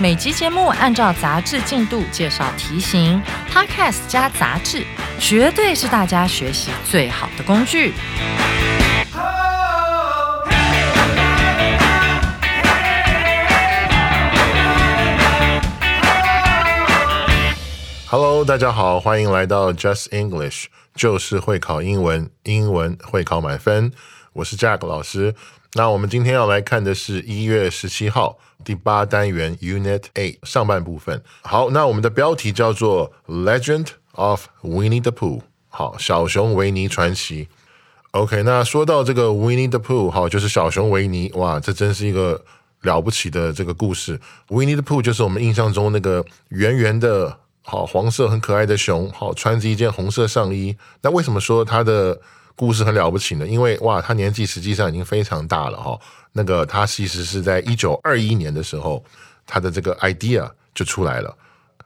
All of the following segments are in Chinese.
每集节目按照杂志进度介绍题型，Podcast 加杂志，绝对是大家学习最好的工具。Hello，大家好，欢迎来到 Just English，就是会考英文，英文会考满分。我是 Jack 老师。那我们今天要来看的是一月十七号第八单元 Unit Eight 上半部分。好，那我们的标题叫做 Legend of Winnie the Pooh。好，小熊维尼传奇。OK，那说到这个 Winnie the Pooh，好，就是小熊维尼。哇，这真是一个了不起的这个故事。Winnie the Pooh 就是我们印象中那个圆圆的。好，黄色很可爱的熊，好穿着一件红色上衣。那为什么说它的故事很了不起呢？因为哇，他年纪实际上已经非常大了哈。那个他其实是在一九二一年的时候，他的这个 idea 就出来了。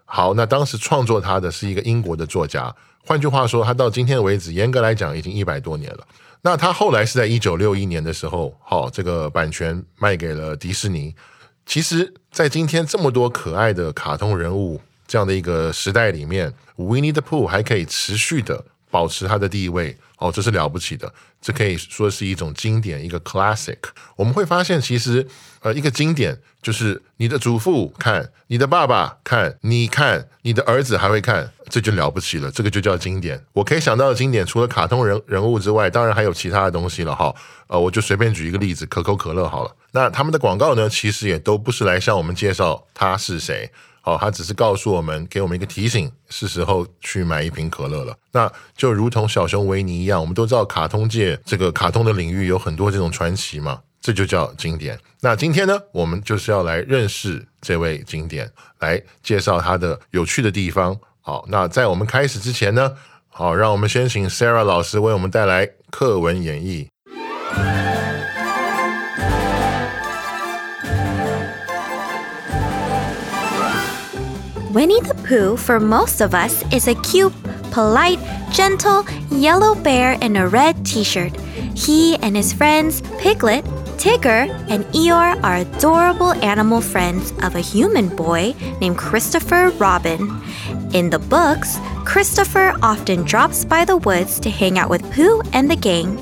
好，那当时创作他的是一个英国的作家。换句话说，他到今天为止，严格来讲已经一百多年了。那他后来是在一九六一年的时候，好，这个版权卖给了迪士尼。其实，在今天这么多可爱的卡通人物。这样的一个时代里面，Winnie the Pooh 还可以持续的保持它的地位，哦，这是了不起的。这可以说是一种经典，一个 classic。我们会发现，其实呃，一个经典就是你的祖父看，你的爸爸看，你看，你的儿子还会看，这就了不起了。这个就叫经典。我可以想到的经典，除了卡通人人物之外，当然还有其他的东西了哈。呃，我就随便举一个例子，可口可乐好了。那他们的广告呢，其实也都不是来向我们介绍他是谁。哦，他只是告诉我们，给我们一个提醒，是时候去买一瓶可乐了。那就如同小熊维尼一样，我们都知道卡通界这个卡通的领域有很多这种传奇嘛，这就叫经典。那今天呢，我们就是要来认识这位经典，来介绍他的有趣的地方。好，那在我们开始之前呢，好，让我们先请 Sarah 老师为我们带来课文演绎。Winnie the Pooh, for most of us, is a cute, polite, gentle yellow bear in a red t shirt. He and his friends, Piglet, Tigger, and Eeyore are adorable animal friends of a human boy named Christopher Robin. In the books, Christopher often drops by the woods to hang out with Pooh and the gang,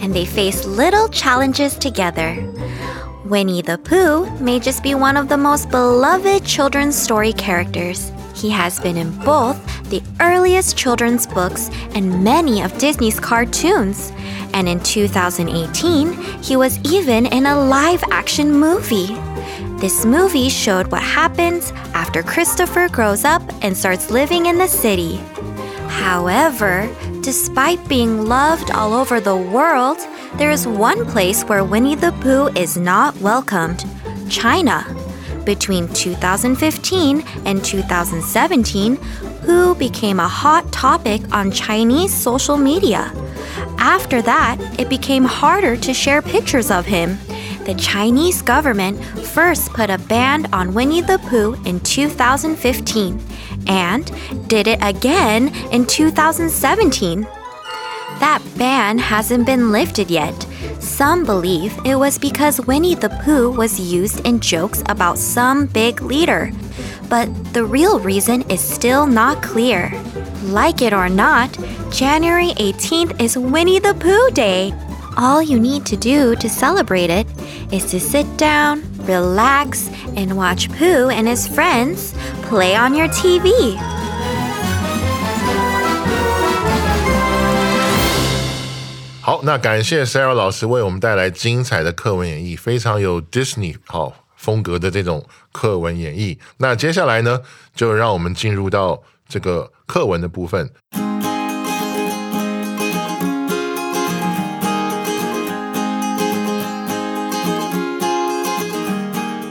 and they face little challenges together. Winnie the Pooh may just be one of the most beloved children's story characters. He has been in both the earliest children's books and many of Disney's cartoons. And in 2018, he was even in a live action movie. This movie showed what happens after Christopher grows up and starts living in the city. However, despite being loved all over the world, there is one place where Winnie the Pooh is not welcomed China. Between 2015 and 2017, Pooh became a hot topic on Chinese social media. After that, it became harder to share pictures of him. The Chinese government first put a ban on Winnie the Pooh in 2015 and did it again in 2017. That ban hasn't been lifted yet. Some believe it was because Winnie the Pooh was used in jokes about some big leader. But the real reason is still not clear. Like it or not, January 18th is Winnie the Pooh Day. All you need to do to celebrate it is to sit down, relax, and watch Pooh and his friends play on your TV. 好，那感谢 Sarah 老师为我们带来精彩的课文演绎，非常有 Disney 好风格的这种课文演绎。那接下来呢，就让我们进入到这个课文的部分。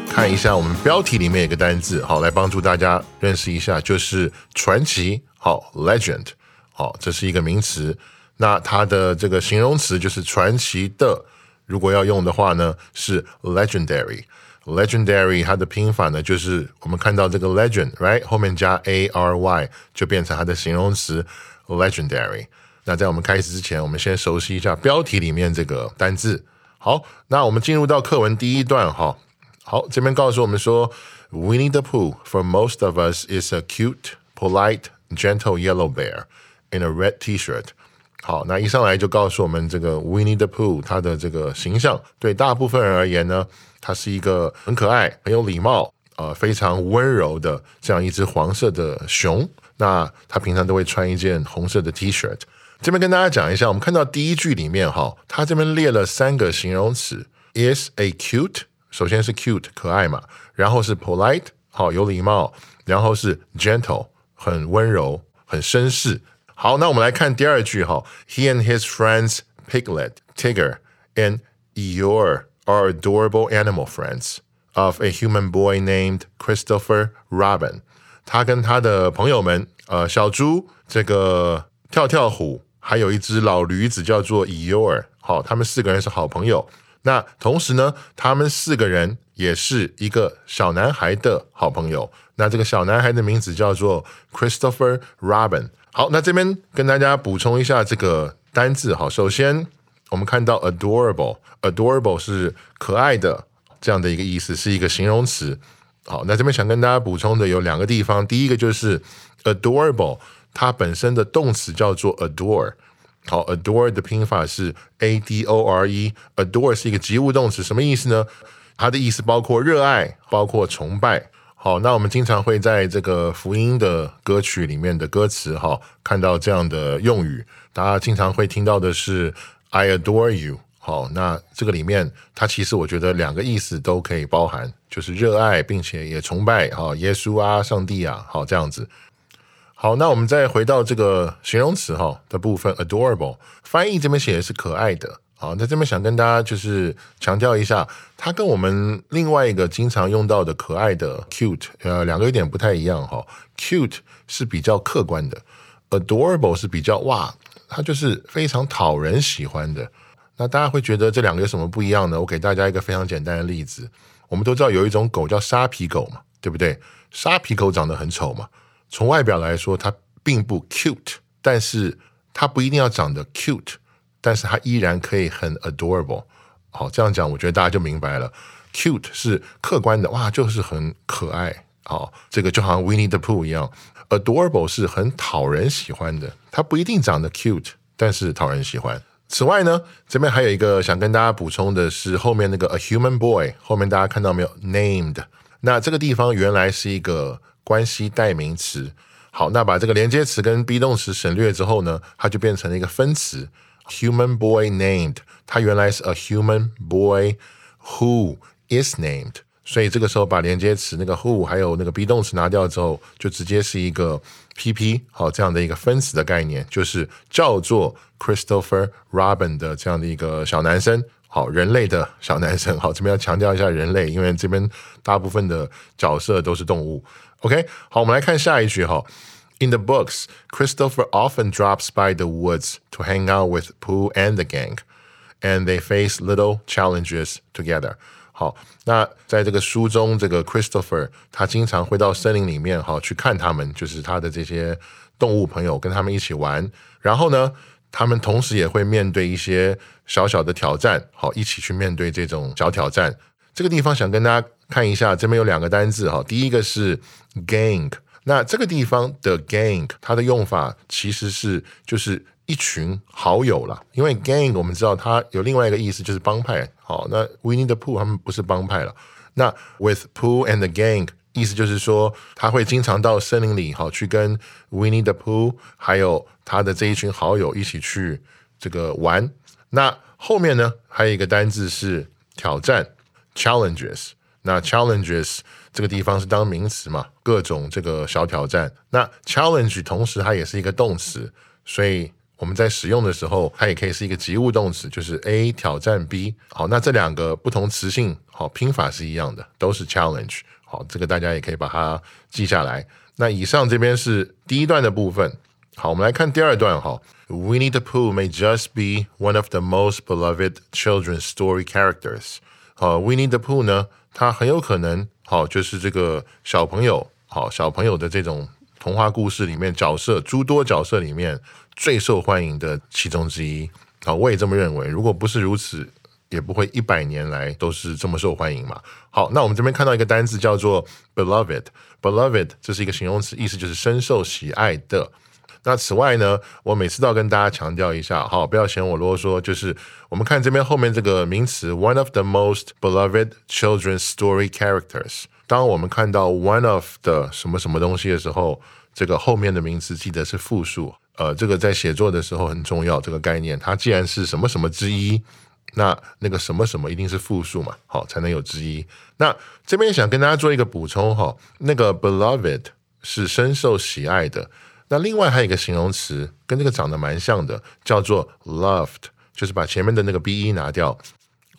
看一下我们标题里面有个单字，好，来帮助大家认识一下，就是传奇，好，legend，好，这是一个名词。那它的这个形容词就是传奇的，如果要用的话呢，是 legendary。legendary 它的拼法呢，就是我们看到这个 legend，right 后面加 a r y 就变成它的形容词 legendary。那在我们开始之前，我们先熟悉一下标题里面这个单字。好，那我们进入到课文第一段哈。好，这边告诉我们说，Winnie the Pooh for most of us is a cute, polite, gentle yellow bear in a red T-shirt。 好，那一上来就告诉我们这个 Winnie the Pooh 它的这个形象，对大部分人而言呢，它是一个很可爱、很有礼貌、呃非常温柔的这样一只黄色的熊。那它平常都会穿一件红色的 T-shirt。这边跟大家讲一下，我们看到第一句里面哈，它这边列了三个形容词：is a cute，首先是 cute 可爱嘛，然后是 polite 好有礼貌，然后是 gentle 很温柔很绅士。好，那我们来看第二句哈，He and his friends Piglet, Tigger, and Eeyore are adorable animal friends of a human boy named Christopher Robin。他跟他的朋友们，呃，小猪这个跳跳虎。还有一只老驴子叫做 Eeyore，好，他们四个人是好朋友。那同时呢，他们四个人也是一个小男孩的好朋友。那这个小男孩的名字叫做 Christopher Robin。 好，那这边跟大家补充一下这个单字。好，首先我们看到 adorable，adorable 是可爱的这样的一个意思，是一个形容词。好，那这边想跟大家补充的有两个地方，第一个就是 adorable。它本身的动词叫做 adore，好，adore 的拼法是 a d o r e，adore 是一个及物动词，什么意思呢？它的意思包括热爱，包括崇拜。好，那我们经常会在这个福音的歌曲里面的歌词，哈，看到这样的用语，大家经常会听到的是 I adore you。好，那这个里面，它其实我觉得两个意思都可以包含，就是热爱并且也崇拜，哈，耶稣啊，上帝啊，好，这样子。好，那我们再回到这个形容词哈的部分，adorable 翻译这边写的是可爱的。好，那这边想跟大家就是强调一下，它跟我们另外一个经常用到的可爱的 cute，呃，两个有点不太一样哈。cute 是比较客观的，adorable 是比较哇，它就是非常讨人喜欢的。那大家会觉得这两个有什么不一样呢？我给大家一个非常简单的例子，我们都知道有一种狗叫沙皮狗嘛，对不对？沙皮狗长得很丑嘛。从外表来说，它并不 cute，但是它不一定要长得 cute，但是它依然可以很 adorable。好，这样讲，我觉得大家就明白了。cute 是客观的，哇，就是很可爱。好，这个就好像 Winnie the Pooh 一样，adorable 是很讨人喜欢的。它不一定长得 cute，但是讨人喜欢。此外呢，这边还有一个想跟大家补充的是，后面那个 a human boy，后面大家看到没有？named，那这个地方原来是一个。关系代名词，好，那把这个连接词跟 be 动词省略之后呢，它就变成了一个分词。Human boy named，它原来是 a human boy who is named，所以这个时候把连接词那个 who 还有那个 be 动词拿掉之后，就直接是一个 PP 好这样的一个分词的概念，就是叫做 Christopher Robin 的这样的一个小男生。好，人类的小男生。好，这边要强调一下人类，因为这边大部分的角色都是动物。OK，好，我们来看下一句哈。In the books, Christopher often drops by the woods to hang out with Pooh and the gang, and they face little challenges together. 好，那在这个书中，这个 Christopher 他经常会到森林里面哈去看他们，就是他的这些动物朋友，跟他们一起玩。然后呢，他们同时也会面对一些小小的挑战，好，一起去面对这种小挑战。这个地方想跟大家看一下，这边有两个单字哈，第一个是 gang， 那这个地方的 gang 它的用法其实是就是一群好友了，因为 gang 我们知道它有另外一个意思就是帮派，好，那 Winnie the Pooh 他们不是帮派了，那 with Pooh and the gang 意思就是说他会经常到森林里好去跟 Winnie the Pooh 还有他的这一群好友一起去这个玩，那后面呢还有一个单字是挑战。Challenges，那 challenges 这个地方是当名词嘛？各种这个小挑战。那 challenge 同时它也是一个动词，所以我们在使用的时候，它也可以是一个及物动词，就是 A 挑战 B。好，那这两个不同词性，好拼法是一样的，都是 challenge。好，这个大家也可以把它记下来。那以上这边是第一段的部分。好，我们来看第二段哈。Winnie the Pooh may just be one of the most beloved children's story characters。好，Winnie the Pooh 呢，它很有可能好就是这个小朋友好小朋友的这种童话故事里面角色诸多角色里面。最受欢迎的其中之一，好，我也这么认为。如果不是如此，也不会一百年来都是这么受欢迎嘛。好，那我们这边看到一个单字叫做 beloved，beloved 这是一个形容词，意思就是深受喜爱的。那此外呢，我每次都要跟大家强调一下，好，不要嫌我啰嗦。就是我们看这边后面这个名词 one of the most beloved children's story characters，当我们看到 one of 的什么什么东西的时候，这个后面的名词记得是复数。呃，这个在写作的时候很重要。这个概念，它既然是什么什么之一，那那个什么什么一定是复数嘛，好才能有之一。那这边想跟大家做一个补充哈，那个 beloved 是深受喜爱的。那另外还有一个形容词跟这个长得蛮像的，叫做 loved，就是把前面的那个 be 拿掉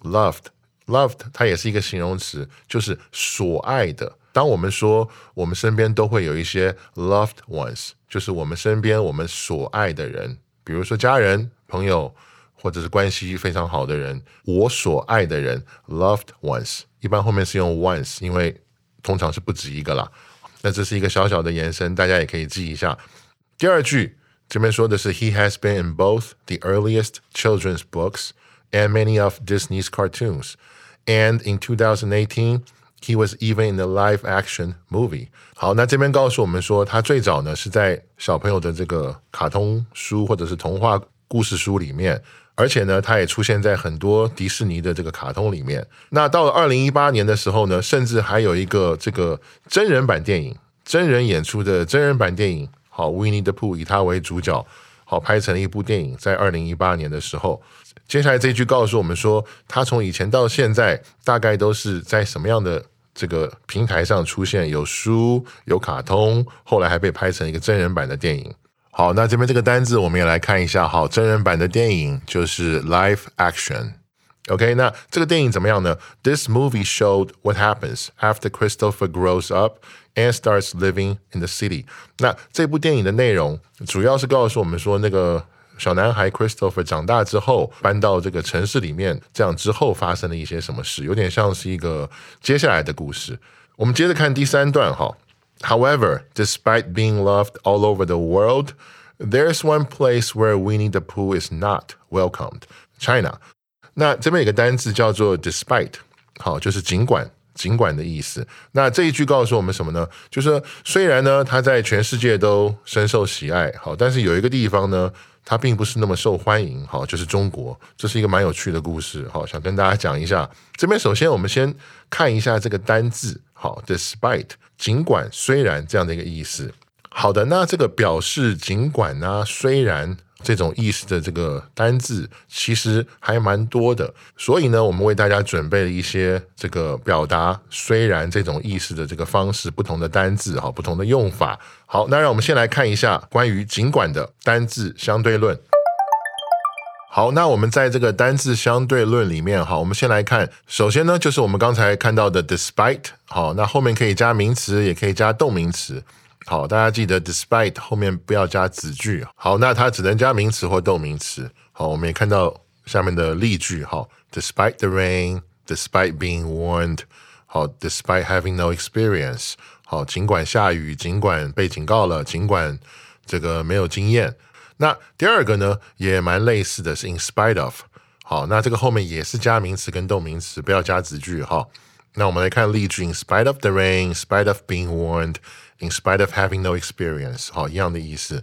，loved，loved 它也是一个形容词，就是所爱的。当我们说我们身边都会有一些 loved ones，就是我们身边我们所爱的人，比如说家人、朋友，或者是关系非常好的人，我所爱的人 loved ones，一般后面是用 ones，因为通常是不止一个啦。那这是一个小小的延伸，大家也可以记一下。第二句这边说的是 He has been in both the earliest children's books and many of Disney's cartoons, and in 2018. He was even in the live action movie。好，那这边告诉我们说，他最早呢是在小朋友的这个卡通书或者是童话故事书里面， 而且呢，他也出现在很多迪士尼的这个卡通里面。那到了二零一八年的时候呢，甚至还有一个这个真人版电影，真人演出的真人版电影，好，Winnie the Pooh 以他为主角，好拍成了一部电影，在二零一八年的时候。接下来这一句告诉我们说，他从以前到现在，大概都是在什么样的这个平台上出现？有书，有卡通，后来还被拍成一个真人版的电影。好，那这边这个单字我们也来看一下。好，真人版的电影就是 live action。OK，那这个电影怎么样呢？This movie showed what happens after Christopher grows up and starts living in the city。那这部电影的内容主要是告诉我们说那个。小男孩 Christopher 长大之后搬到这个城市里面，这样之后发生了一些什么事，有点像是一个接下来的故事。我们接着看第三段哈。However, despite being loved all over the world, there's one place where Winnie the Pooh is not welcomed, China。那这边有个单词叫做 despite，好，就是尽管。尽管的意思，那这一句告诉我们什么呢？就是虽然呢，他在全世界都深受喜爱，好，但是有一个地方呢，他并不是那么受欢迎，好，就是中国。这是一个蛮有趣的故事，好，想跟大家讲一下。这边首先我们先看一下这个单字，好，despite，尽管、虽然这样的一个意思。好的，那这个表示尽管啊，虽然。这种意思的这个单字其实还蛮多的，所以呢，我们为大家准备了一些这个表达虽然这种意思的这个方式，不同的单字哈，不同的用法。好，那让我们先来看一下关于尽管的单字相对论。好，那我们在这个单字相对论里面，哈，我们先来看，首先呢，就是我们刚才看到的 despite，好，那后面可以加名词，也可以加动名词。好，大家记得 despite 后面不要加子句。好，那它只能加名词或动名词。好，我们也看到下面的例句。好，despite the rain，despite being warned。好，despite having no experience。好，尽管下雨，尽管被警告了，尽管这个没有经验。那第二个呢，也蛮类似的，是 in spite of。好，那这个后面也是加名词跟动名词，不要加子句。哈，那我们来看例句：in spite of the rain，in spite of being warned。In spite of having no experience，好，一样的意思，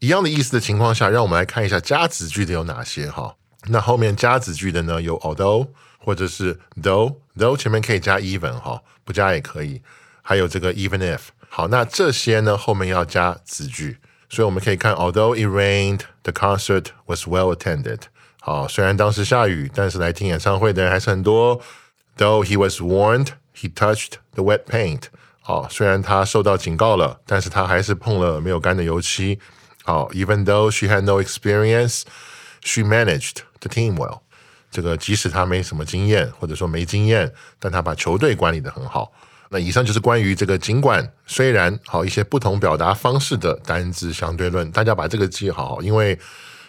一样的意思的情况下，让我们来看一下加子句的有哪些哈。那后面加子句的呢，有 although 或者是 though，though 前面可以加 even 哈，不加也可以。还有这个 even if，好，那这些呢后面要加子句，所以我们可以看 although it rained，the concert was well attended。好，虽然当时下雨，但是来听演唱会的人还是很多。Though he was warned，he touched the wet paint。好，虽然他受到警告了，但是他还是碰了没有干的油漆。 好，even though she had no experience, she managed the team well。这个即使她没什么经验，或者说没经验，但她把球队管理的很好。 那以上就是关于这个，尽管虽然好一些不同表达方式的单字相对论，大家把这个记好，因为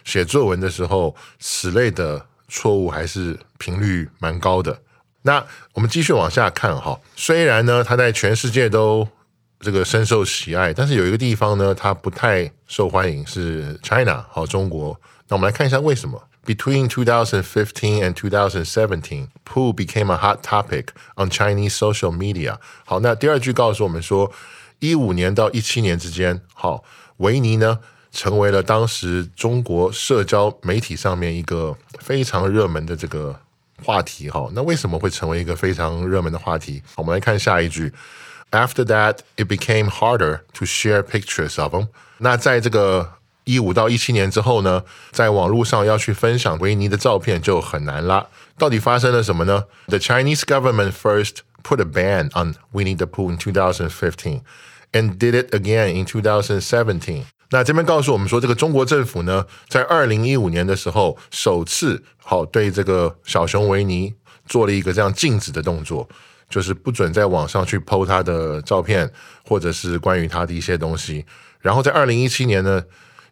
写作文的时候，此类的错误还是频率蛮高的。那我们继续往下看哈，虽然呢，它在全世界都这个深受喜爱，但是有一个地方呢，它不太受欢迎，是 China 好中国。那我们来看一下为什么。Between 2015 and 2017, poo became a hot topic on Chinese social media. 好，那第二句告诉我们说，一五年到一七年之间，好，维尼呢成为了当时中国社交媒体上面一个非常热门的这个话题。哈，那为什么会成为一个非常热门的话题？我们来看下一句。After that, it became harder to share pictures of them. 那在这个 一五到一七年之后呢，在网络上要去分享维尼的照片就很难啦。到底发生了什么呢？The Chinese government first put a ban on Winnie the Pooh in 2015 and did it again in 2017. 那这边告诉我们说，这个中国政府呢，在二零一五年的时候，首次好对这个小熊维尼做了一个这样禁止的动作，就是不准在网上去 PO 他的照片，或者是关于他的一些东西。然后在二零一七年呢。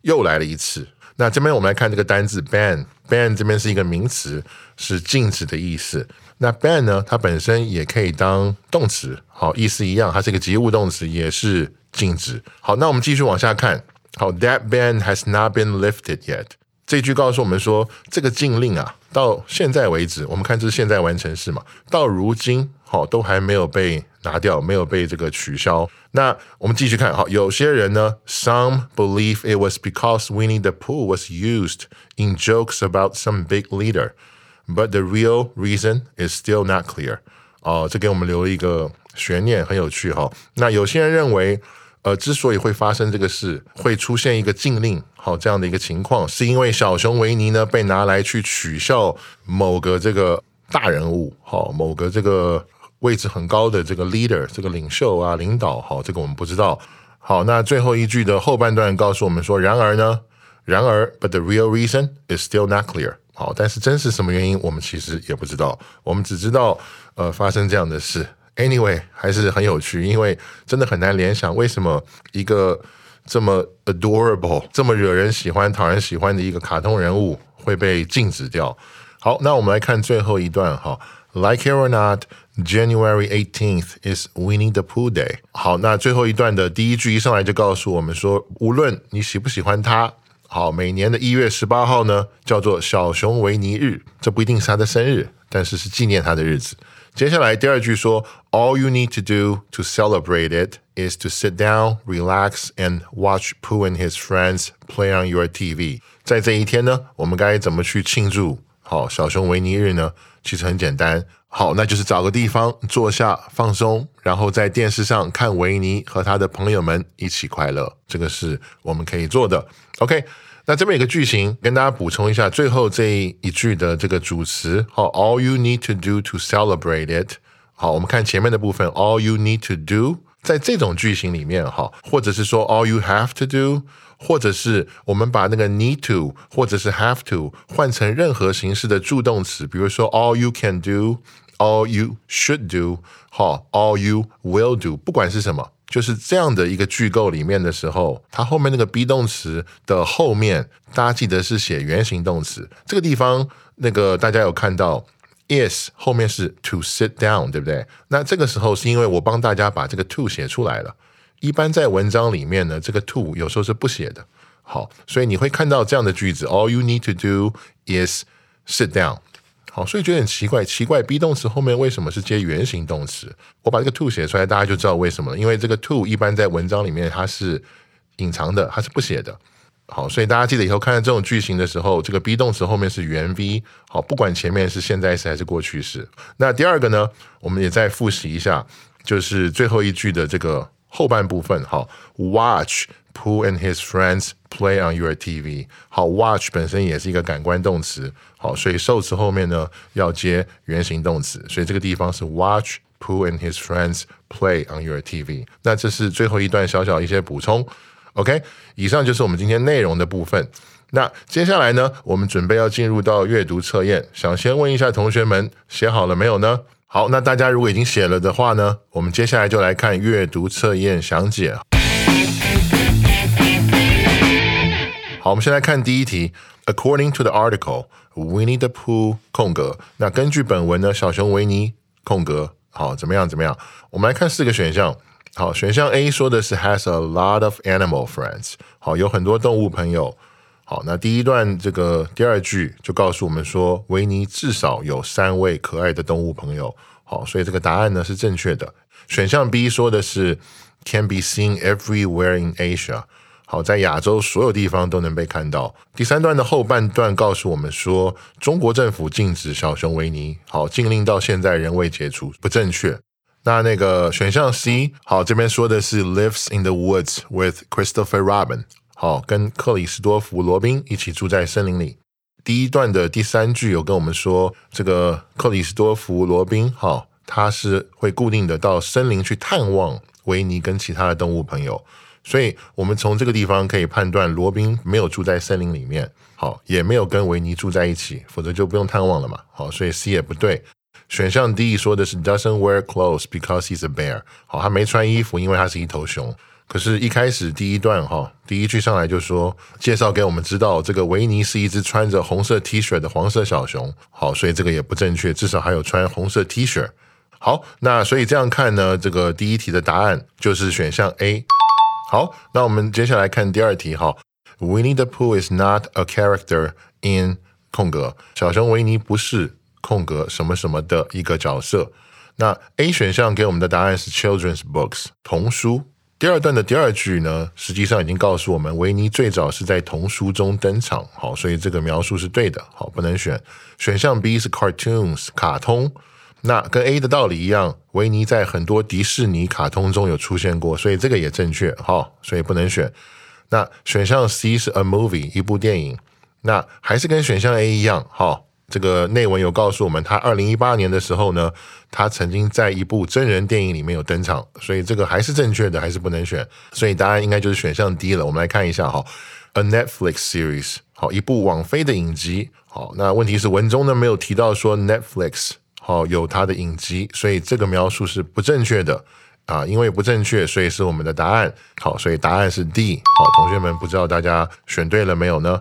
又来了一次。那这边我们来看这个单字 ban，ban 这边是一个名词，是禁止的意思。那 ban 呢，它本身也可以当动词，好，意思一样，它是一个及物动词，也是禁止。好，那我们继续往下看。好，That ban has not been lifted yet。这句告诉我们说，这个禁令啊，到现在为止，我们看这是现在完成式嘛，到如今好都还没有被拿掉，没有被这个取消。那我们继续看，好，有些人呢，some believe it was because Winnie the Pooh was used in jokes about some big leader，but the real reason is still not clear。啊，这给我们留了一个悬念，很有趣哈。那有些人认为，呃，之所以会发生这个事，会出现一个禁令，好这样的一个情况，是因为小熊维尼呢被拿来去取笑某个这个大人物，好，某个这个。位置很高的这个 leader，这个领袖啊，领导，好，这个我们不知道。好，那最后一句的后半段告诉我们说，然而呢，然而，but the real reason is still not clear。好，但是真是什么原因，我们其实也不知道。我们只知道，呃，发生这样的事。Anyway，还是很有趣，因为真的很难联想，为什么一个这么 adorable、这么惹人喜欢、讨人喜欢的一个卡通人物会被禁止掉。好，那我们来看最后一段哈。Like it or not, January eighteenth is Winnie the Pooh Day。好，那最后一段的第一句一上来就告诉我们说，无论你喜不喜欢他，好，每年的一月十八号呢叫做小熊维尼日，这不一定是他的生日，但是是纪念他的日子。接下来第二句说，All you need to do to celebrate it is to sit down, relax, and watch Pooh and his friends play on your TV。在这一天呢，我们该怎么去庆祝 好小熊维尼日呢？其实很简单，好，那就是找个地方坐下放松，然后在电视上看维尼和他的朋友们一起快乐，这个是我们可以做的。OK，那这边有个句型跟大家补充一下，最后这一句的这个主词，好，All you need to do to celebrate it。好，我们看前面的部分，All you need to do，在这种句型里面，哈，或者是说 All you have to do。或者是我们把那个 need to 或者是 have to 换成任何形式的助动词，比如说 all you can do，all you should do，好，all you will do，不管是什么，就是这样的一个句构里面的时候，它后面那个 be 动词的后面，大家记得是写原形动词。这个地方那个大家有看到 is 后面是 to sit down，对不对？那这个时候是因为我帮大家把这个 to 写出来了。一般在文章里面呢，这个 to 有时候是不写的。好，所以你会看到这样的句子：All you need to do is sit down。好，所以觉得很奇怪，奇怪 be 动词后面为什么是接原形动词？我把这个 to 写出来，大家就知道为什么了。因为这个 to 一般在文章里面它是隐藏的，它是不写的。好，所以大家记得以后看到这种句型的时候，这个 be 动词后面是原 v。好，不管前面是现在时还是过去式。那第二个呢，我们也再复习一下，就是最后一句的这个。后半部分，好，watch Pooh and his friends play on your TV。好，watch 本身也是一个感官动词，好，所以受词后面呢要接原形动词，所以这个地方是 watch Pooh and his friends play on your TV。那这是最后一段小小一些补充。OK，以上就是我们今天内容的部分。那接下来呢，我们准备要进入到阅读测验，想先问一下同学们写好了没有呢？好，那大家如果已经写了的话呢，我们接下来就来看阅读测验详解。好，我们先来看第一题。According to the article, Winnie the Pooh 空格。那根据本文呢，小熊维尼空格。好，怎么样？怎么样？我们来看四个选项。好，选项 A 说的是 has a lot of animal friends。好，有很多动物朋友。好，那第一段这个第二句就告诉我们说，维尼至少有三位可爱的动物朋友。好，所以这个答案呢是正确的。选项 B 说的是 can be seen everywhere in Asia。好，在亚洲所有地方都能被看到。第三段的后半段告诉我们说，中国政府禁止小熊维尼。好，禁令到现在仍未解除，不正确。那那个选项 C，好，这边说的是 lives in the woods with Christopher Robin。好，跟克里斯多弗·罗宾一起住在森林里。第一段的第三句有跟我们说，这个克里斯多弗·罗宾，好，他是会固定的到森林去探望维尼跟其他的动物朋友。所以，我们从这个地方可以判断，罗宾没有住在森林里面，好，也没有跟维尼住在一起，否则就不用探望了嘛。好，所以 C 也不对。选项 D 说的是 doesn't wear clothes because he's a bear。好，他没穿衣服，因为他是一头熊。可是，一开始第一段哈，第一句上来就说介绍给我们知道，这个维尼是一只穿着红色 T 恤的黄色小熊。好，所以这个也不正确，至少还有穿红色 T 恤。好，那所以这样看呢，这个第一题的答案就是选项 A。好，那我们接下来看第二题哈。Winnie the Pooh is not a character in 空格，小熊维尼不是空格什么什么的一个角色。那 A 选项给我们的答案是 children's books 童书。第二段的第二句呢，实际上已经告诉我们，维尼最早是在童书中登场。好，所以这个描述是对的。好，不能选。选项 B 是 cartoons 卡通，那跟 A 的道理一样，维尼在很多迪士尼卡通中有出现过，所以这个也正确。好，所以不能选。那选项 C 是 a movie 一部电影，那还是跟选项 A 一样。好。这个内文有告诉我们，他二零一八年的时候呢，他曾经在一部真人电影里面有登场，所以这个还是正确的，还是不能选，所以答案应该就是选项 D 了。我们来看一下哈，a Netflix series，好，一部网飞的影集。好，那问题是文中呢没有提到说 Netflix 好有它的影集，所以这个描述是不正确的啊，因为不正确，所以是我们的答案。好，所以答案是 D。好，同学们不知道大家选对了没有呢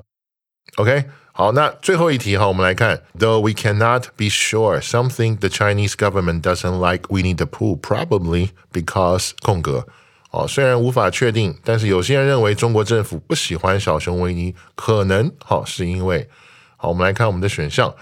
？OK。好，那最后一题哈，我们来看，Though we cannot be sure something the Chinese government doesn't like Winnie the Pooh, probably because 空格。哦，虽然无法确定，但是有些人认为中国政府不喜欢小熊维尼，可能好是因为，好，我们来看我们的选项，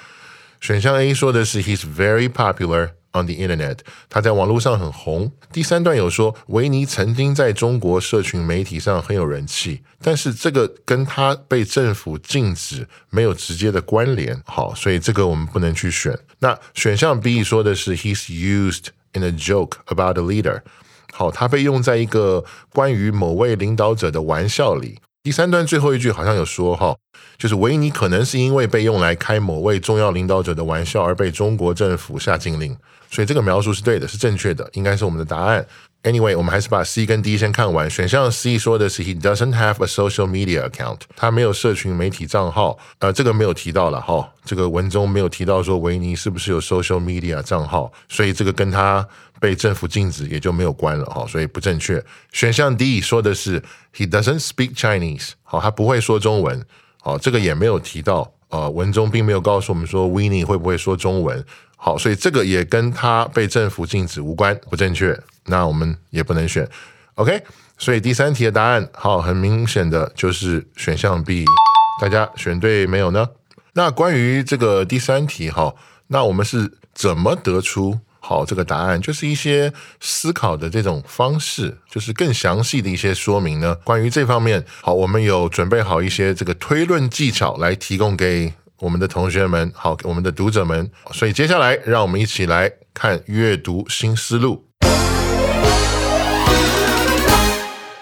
选项 A 说的是 He's very popular。 On the internet，他在网络上很红。第三段有说，维尼曾经在中国社群媒体上很有人气，但是这个跟他被政府禁止没有直接的关联。好，所以这个我们不能去选。那选项 B 说的是，He's used in a joke about a leader。好，他被用在一个关于某位领导者的玩笑里。第三段最后一句好像有说哈，就是维尼可能是因为被用来开某位重要领导者的玩笑而被中国政府下禁令。所以这个描述是对的，是正确的，应该是我们的答案。Anyway，我们还是把 C 跟 D 先看完。选项 C 说的是 He doesn't have a social media account，他没有社群媒体账号。呃，这个没有提到了哈，这个文中没有提到说维尼是不是有 social media 账号，所以这个跟他被政府禁止也就没有关了哈，所以不正确。选项 D 说的是 He doesn't speak Chinese，好，他不会说中文，好，这个也没有提到。呃，文中并没有告诉我们说 Winnie 会不会说中文。好，所以这个也跟他被政府禁止无关，不正确。那我们也不能选。OK，所以第三题的答案，好，很明显的就是选项 B。大家选对没有呢？那关于这个第三题，哈，那我们是怎么得出好这个答案？就是一些思考的这种方式，就是更详细的一些说明呢？关于这方面，好，我们有准备好一些这个推论技巧来提供给。我们的同学们，好，我们的读者们，所以接下来让我们一起来看阅读新思路。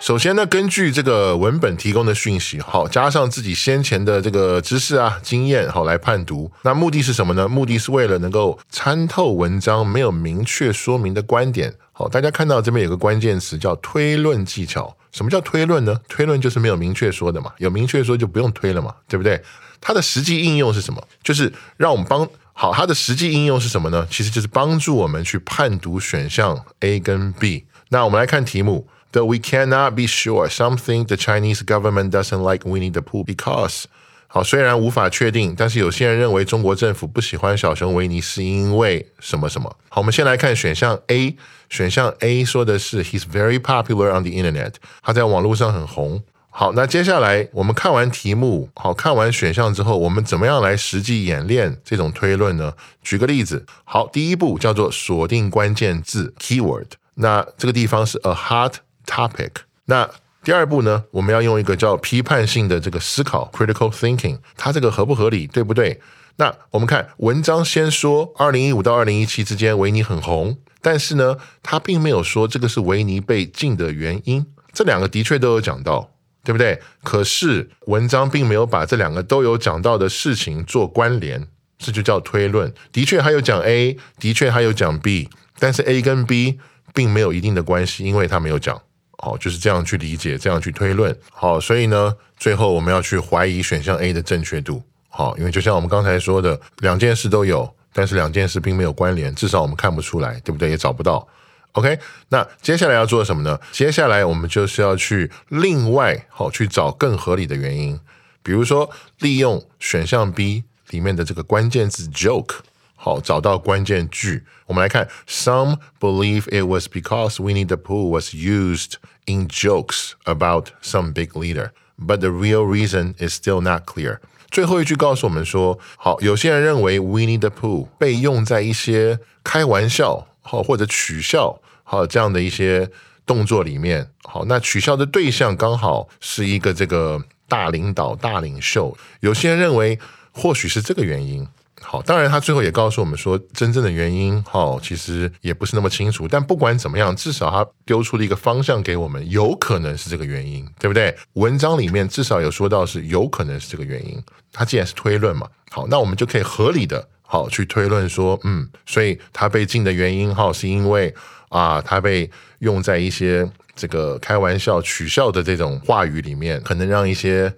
首先呢，根据这个文本提供的讯息，好，加上自己先前的这个知识啊、经验，好来判读。那目的是什么呢？目的是为了能够参透文章没有明确说明的观点。好，大家看到这边有个关键词叫推论技巧。什么叫推论呢？推论就是没有明确说的嘛，有明确说就不用推了嘛，对不对？它的实际应用是什么？就是让我们帮好它的实际应用是什么呢？其实就是帮助我们去判读选项 A 跟 B。那我们来看题目 ：Though we cannot be sure something the Chinese government doesn't like Winnie the Pooh because 好，虽然无法确定，但是有些人认为中国政府不喜欢小熊维尼是因为什么什么。好，我们先来看选项 A。选项 A 说的是 He's very popular on the internet，他在网络上很红。好，那接下来我们看完题目，好看完选项之后，我们怎么样来实际演练这种推论呢？举个例子，好，第一步叫做锁定关键字 keyword，那这个地方是 a hot topic。那第二步呢，我们要用一个叫批判性的这个思考 critical thinking，它这个合不合理，对不对？那我们看文章先说，二零一五到二零一七之间维尼很红，但是呢，他并没有说这个是维尼被禁的原因。这两个的确都有讲到，对不对？可是文章并没有把这两个都有讲到的事情做关联，这就叫推论。的确还有讲 A，的确还有讲 B，但是 A 跟 B 并没有一定的关系，因为他没有讲。好，就是这样去理解，这样去推论。好，所以呢，最后我们要去怀疑选项 A 的正确度。好，因为就像我们刚才说的，两件事都有，但是两件事并没有关联，至少我们看不出来，对不对？也找不到。OK，那接下来要做什么呢？接下来我们就是要去另外好去找更合理的原因，比如说利用选项 B 里面的这个关键字 joke。好，找到关键句。我们来看，Some believe it was because Winnie the Pooh was used in jokes about some big leader, but the real reason is still not clear。最后一句告诉我们说，好，有些人认为 Winnie the Pooh 被用在一些开玩笑好或者取笑好这样的一些动作里面。好，那取笑的对象刚好是一个这个大领导、大领袖。有些人认为或许是这个原因。 好，当然他最后也告诉我们说，真正的原因，好，其实也不是那么清楚。但不管怎么样，至少他丢出了一个方向给我们，有可能是这个原因，对不对？文章里面至少有说到是有可能是这个原因。他既然是推论嘛，好，那我们就可以合理的，好去推论说，嗯，所以他被禁的原因，哈，是因为啊，他被用在一些这个开玩笑、取笑的这种话语里面，可能让一些。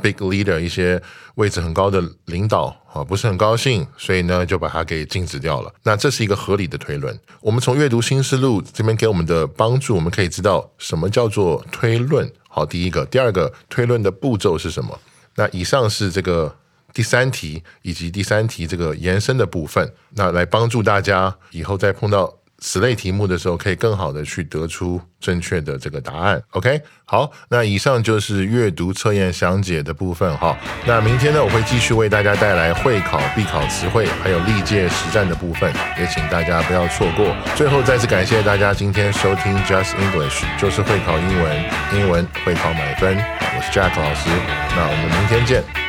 Big leader 一些位置很高的领导啊，不是很高兴，所以呢就把它给禁止掉了。那这是一个合理的推论。我们从阅读新思路这边给我们的帮助，我们可以知道什么叫做推论。好，第一个，第二个，推论的步骤是什么？那以上是这个第三题以及第三题这个延伸的部分，那来帮助大家以后再碰到。此类题目的时候，可以更好的去得出正确的这个答案。OK，好，那以上就是阅读测验详解的部分哈。那明天呢，我会继续为大家带来会考必考词汇，还有历届实战的部分，也请大家不要错过。最后再次感谢大家今天收听 Just English，就是会考英文，英文会考满分。我是 Jack 老师，那我们明天见。